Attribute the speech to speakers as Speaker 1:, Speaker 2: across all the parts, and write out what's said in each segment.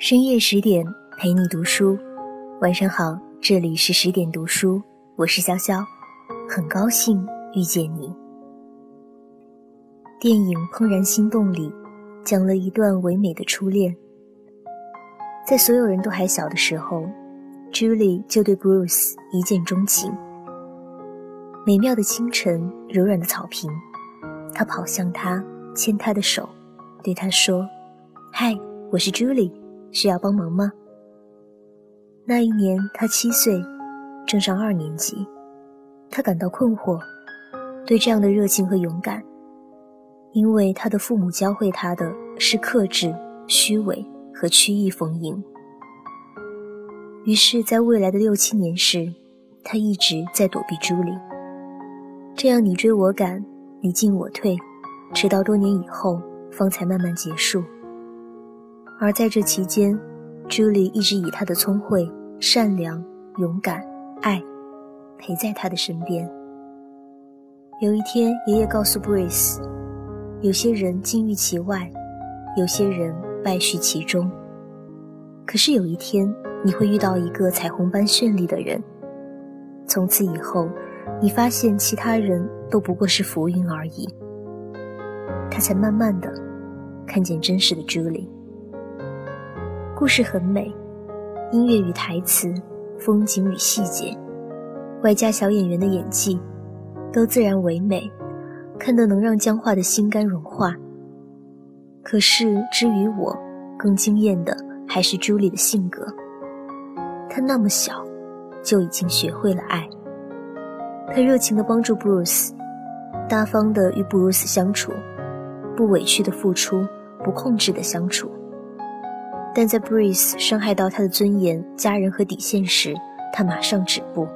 Speaker 1: 深夜十点陪你读书，晚上好，这里是十点读书，我是潇潇，很高兴遇见你。电影《怦然心动》里讲了一段唯美的初恋，在所有人都还小的时候，Julie 就对 Bruce 一见钟情。美妙的清晨，柔软的草坪，他跑向他，牵他的手，对他说：“嗨，我是 Julie。”需要帮忙吗？那一年他七岁，正上二年级，他感到困惑，对这样的热情和勇敢，因为他的父母教会他的是克制、虚伪和曲意逢迎。于是，在未来的六七年时，他一直在躲避朱莉。这样你追我赶，你进我退，直到多年以后，方才慢慢结束。而在这期间，朱莉一直以她的聪慧、善良、勇敢、爱，陪在他的身边。有一天，爷爷告诉布瑞斯：“有些人金玉其外，有些人败絮其中。可是有一天，你会遇到一个彩虹般绚丽的人。从此以后，你发现其他人都不过是浮云而已。”他才慢慢的看见真实的朱莉。故事很美，音乐与台词，风景与细节，外加小演员的演技，都自然唯美，看得能让僵化的心肝融化。可是，至于我，更惊艳的还是朱莉的性格。她那么小，就已经学会了爱。她热情地帮助布鲁斯，大方地与布鲁斯相处，不委屈的付出，不控制的相处。但在 Breeze 伤害到他的尊严、家人和底线时，他马上止步。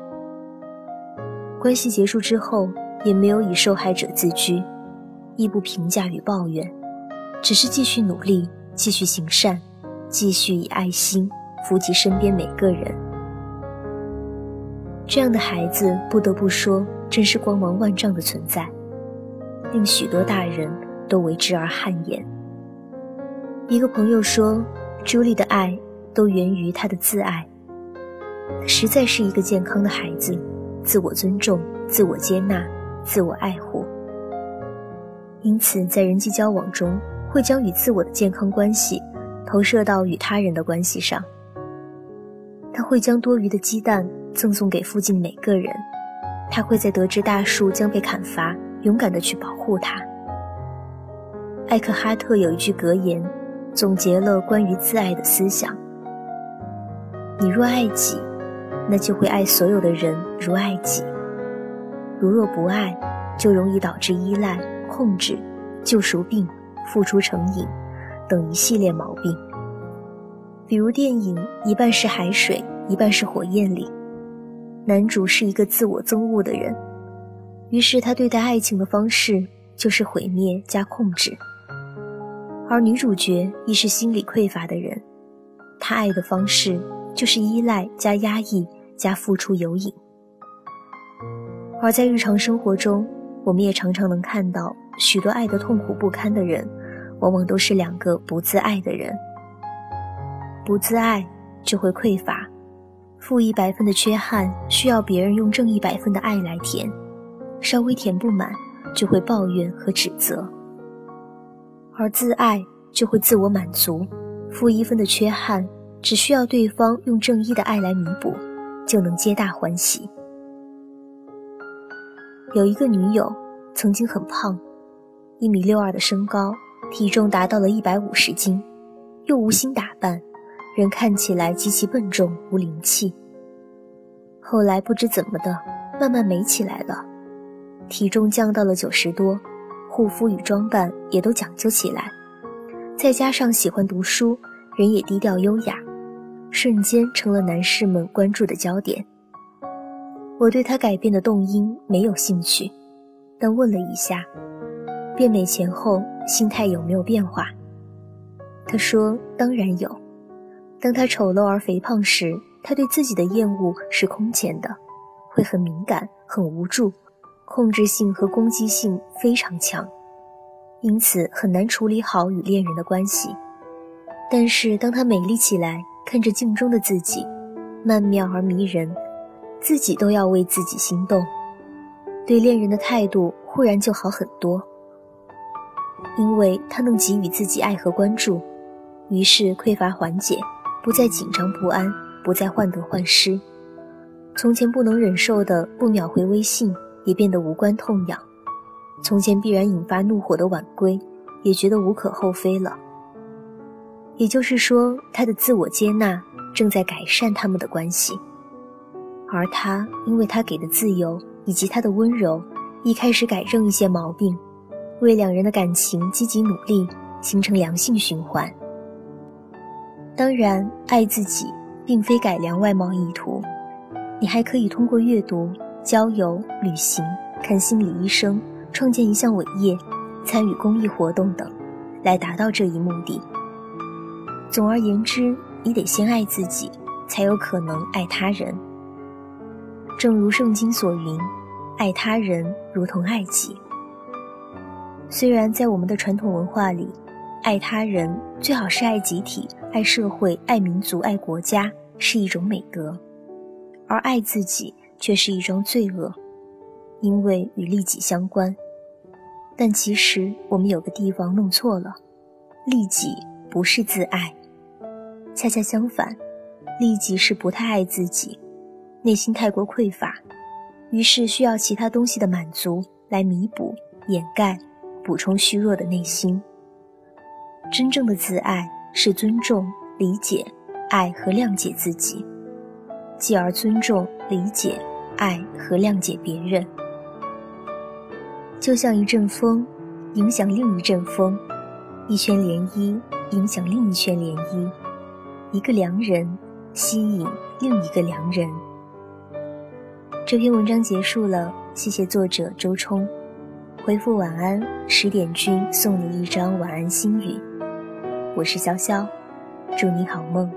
Speaker 1: 关系结束之后，也没有以受害者自居，亦不评价与抱怨，只是继续努力，继续行善，继续以爱心扶及身边每个人。这样的孩子，不得不说，真是光芒万丈的存在，令许多大人都为之而汗颜。一个朋友说。朱莉的爱都源于她的自爱，她实在是一个健康的孩子，自我尊重、自我接纳、自我爱护。因此，在人际交往中，会将与自我的健康关系投射到与他人的关系上。他会将多余的鸡蛋赠送给附近每个人，他会在得知大树将被砍伐，勇敢地去保护它。艾克哈特有一句格言。总结了关于自爱的思想：你若爱己，那就会爱所有的人如爱己；如若不爱，就容易导致依赖、控制、救赎病、付出成瘾等一系列毛病。比如电影《一半是海水，一半是火焰》里，男主是一个自我憎恶的人，于是他对待爱情的方式就是毁灭加控制。而女主角亦是心理匮乏的人，她爱的方式就是依赖加压抑加付出有瘾。而在日常生活中，我们也常常能看到许多爱得痛苦不堪的人，往往都是两个不自爱的人。不自爱就会匮乏，负一百分的缺憾需要别人用正一百分的爱来填，稍微填不满就会抱怨和指责。而自爱就会自我满足，负一分的缺憾，只需要对方用正一的爱来弥补，就能皆大欢喜。有一个女友曾经很胖，一米六二的身高，体重达到了一百五十斤，又无心打扮，人看起来极其笨重无灵气。后来不知怎么的，慢慢美起来了，体重降到了九十多。护肤与装扮也都讲究起来，再加上喜欢读书，人也低调优雅，瞬间成了男士们关注的焦点。我对他改变的动因没有兴趣，但问了一下，变美前后心态有没有变化？他说：“当然有。当他丑陋而肥胖时，他对自己的厌恶是空前的，会很敏感，很无助。”控制性和攻击性非常强，因此很难处理好与恋人的关系。但是当她美丽起来，看着镜中的自己，曼妙而迷人，自己都要为自己心动，对恋人的态度忽然就好很多。因为他能给予自己爱和关注，于是匮乏缓解，不再紧张不安，不再患得患失。从前不能忍受的不秒回微信，也变得无关痛痒；从前必然引发怒火的晚归，也觉得无可厚非了。也就是说，他的自我接纳正在改善他们的关系，而他因为他给的自由以及他的温柔，一开始改正一些毛病。为两人的感情积极努力，形成良性循环。当然，爱自己并非改良外貌意图，你还可以通过阅读、交友、旅行、看心理医生、创建一项伟业、参与公益活动等，来达到这一目的。总而言之，你得先爱自己，才有可能爱他人。正如圣经所云：“爱他人如同爱己。”虽然在我们的传统文化里，爱他人最好是爱集体、爱社会、爱民族、爱国家是一种美德，而爱自己却是一桩罪恶，因为与利己相关。但其实我们有个地方弄错了，利己不是自爱，恰恰相反，利己是不太爱自己，内心太过匮乏，于是需要其他东西的满足来弥补、掩盖。补充虚弱的内心。真正的自爱是尊重、理解、爱和谅解自己，继而尊重、理解、爱和谅解别人。就像一阵风，影响另一阵风；一圈涟漪，影响另一圈涟漪；一个良人，吸引另一个良人。这篇文章结束了，谢谢作者周冲。回复晚安，十点君送你一张晚安心语。我是潇潇，祝你好梦。